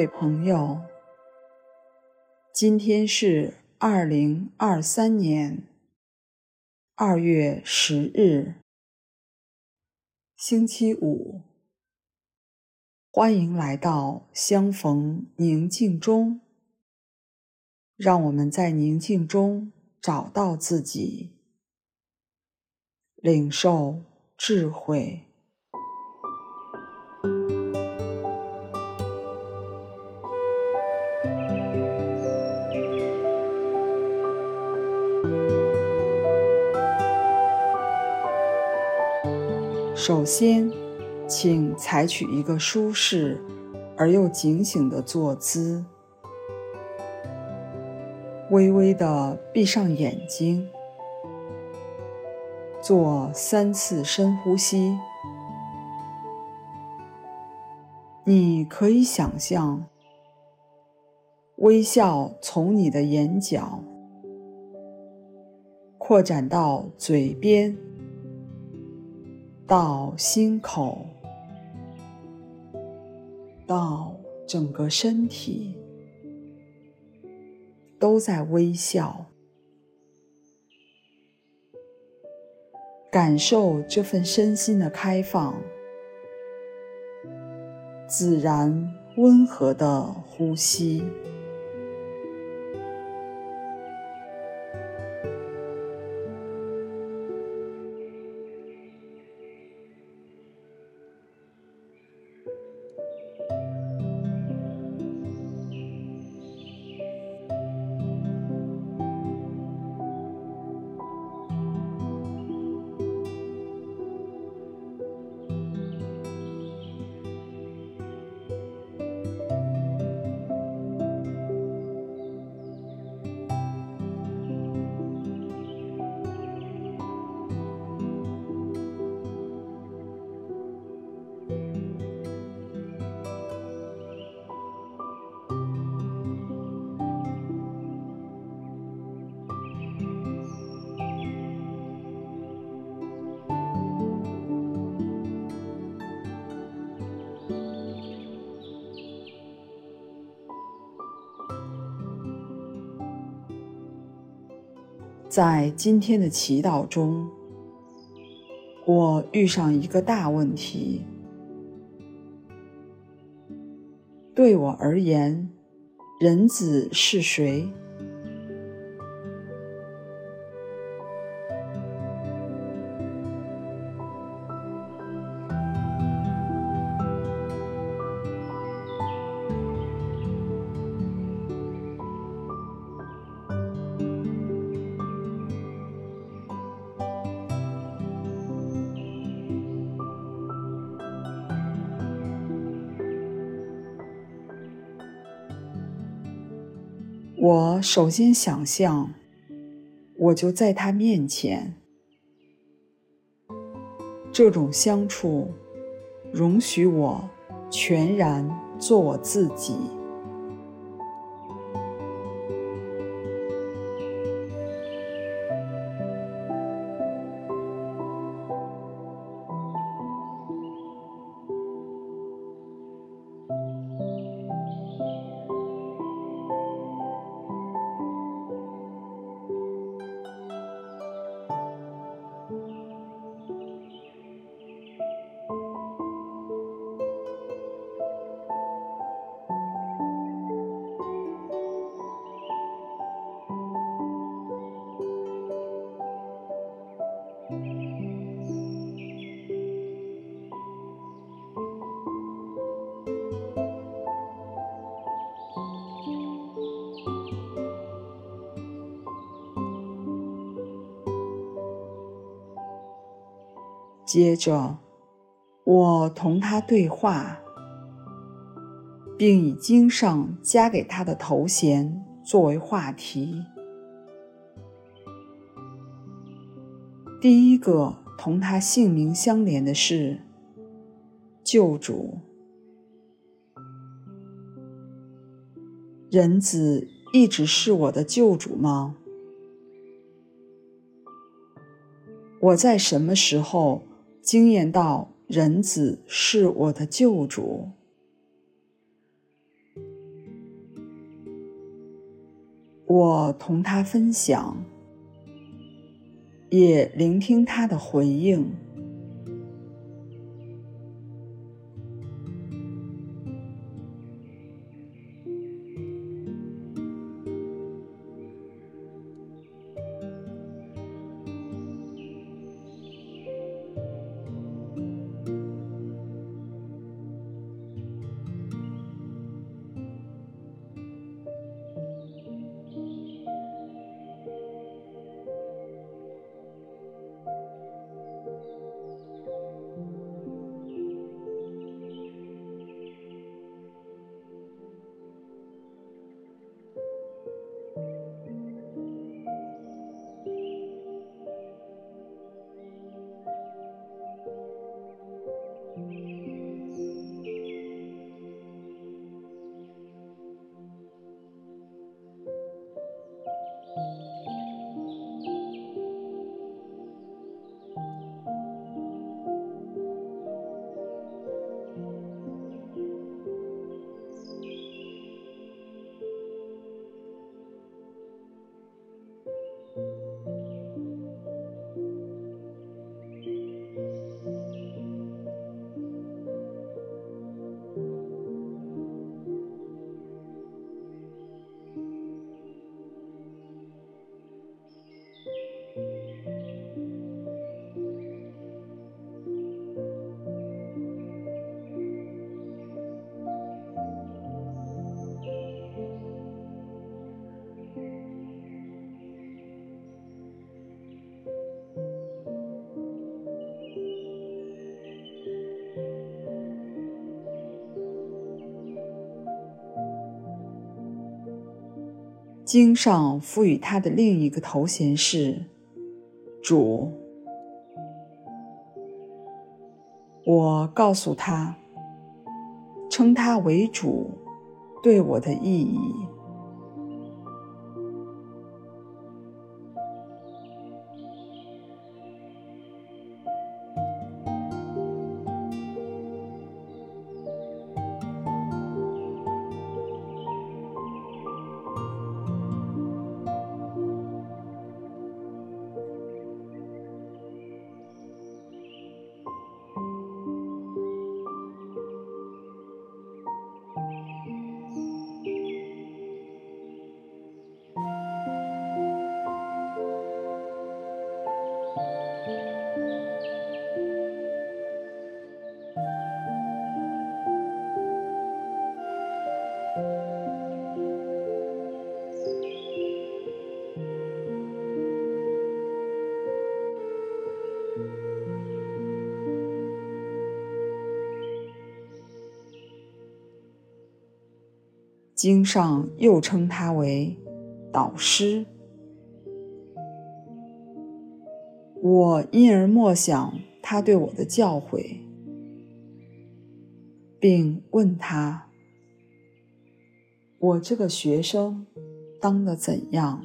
各位朋友，今天是二零二三年二月十日，星期五。欢迎来到相逢宁静中，让我们在宁静中找到自己，领受智慧。首先，请采取一个舒适而又警醒的坐姿，微微的闭上眼睛，做三次深呼吸。你可以想象，微笑从你的眼角扩展到嘴边。到心口，到整个身体，都在微笑，感受这份身心的开放，自然温和的呼吸。在今天的祈祷中，我遇上一个大问题。对我而言，人子是谁？我首先想象，我就在他面前。这种相处，容许我全然做我自己。接着，我同他对话，并以经上加给他的头衔作为话题。第一个同他姓名相连的是救主。人子一直是我的救主吗？我在什么时候惊艳到人子是我的救主。我同他分享也聆听他的回应。经上赋予他的另一个头衔是“主”。我告诉他，称他为主对我的意义。经上又称他为导师。我因而默想他对我的教诲，并问他：我这个学生当得怎样？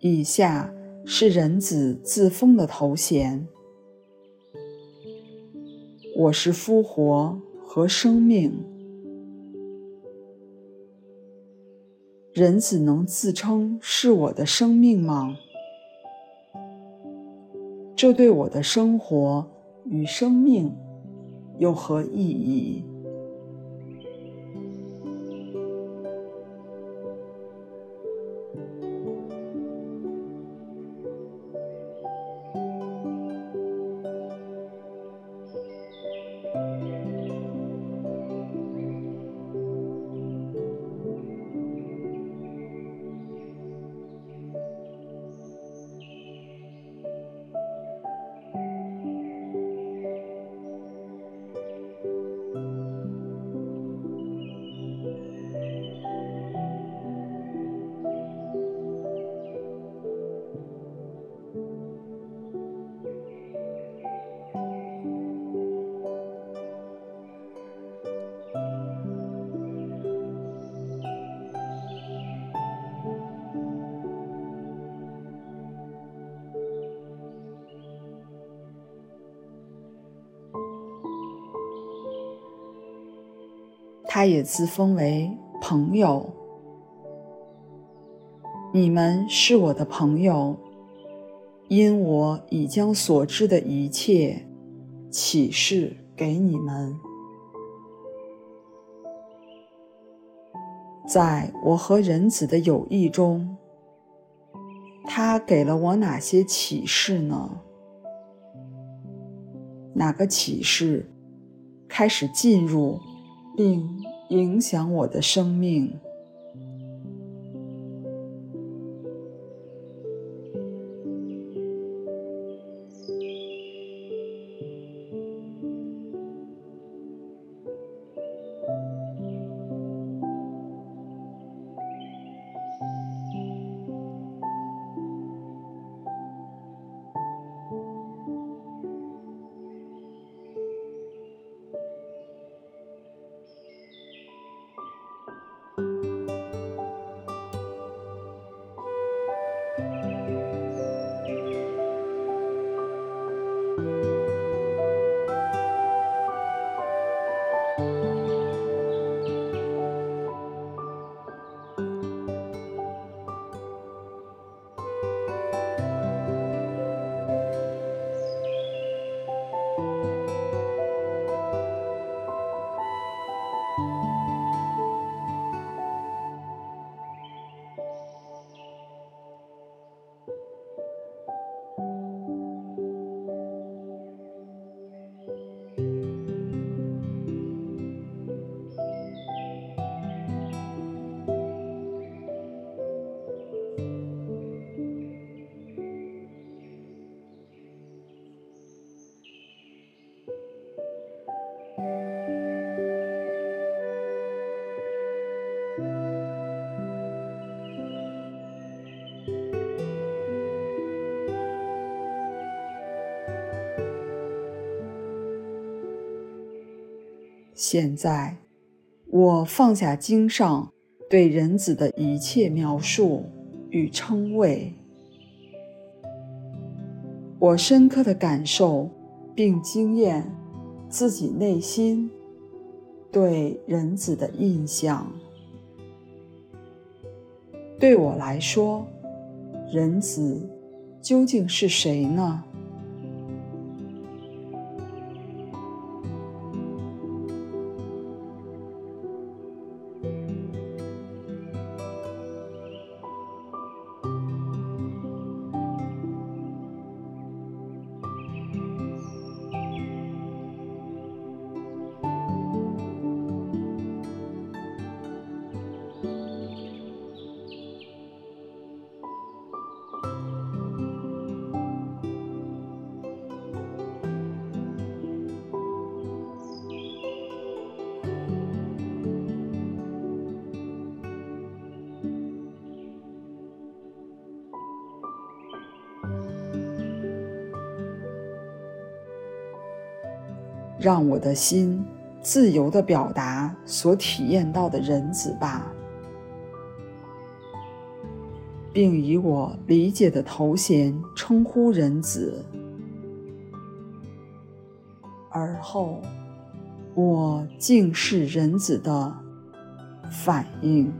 以下是人子自封的头衔：我是复活和生命。人子能自称是我的生命吗？这对我的生活与生命有何意义？他也自封为朋友。你们是我的朋友，因我已将所知的一切启示给你们。在我和人子的友谊中，他给了我哪些启示呢？哪个启示开始进入并影响我的生命？现在，我放下经上对人子的一切描述与称谓，我深刻地感受并经验自己内心对人子的印象。对我来说，人子究竟是谁呢？让我的心自由地表达所体验到的人子吧，并以我理解的头衔称呼人子。而后，我静视人子的反应。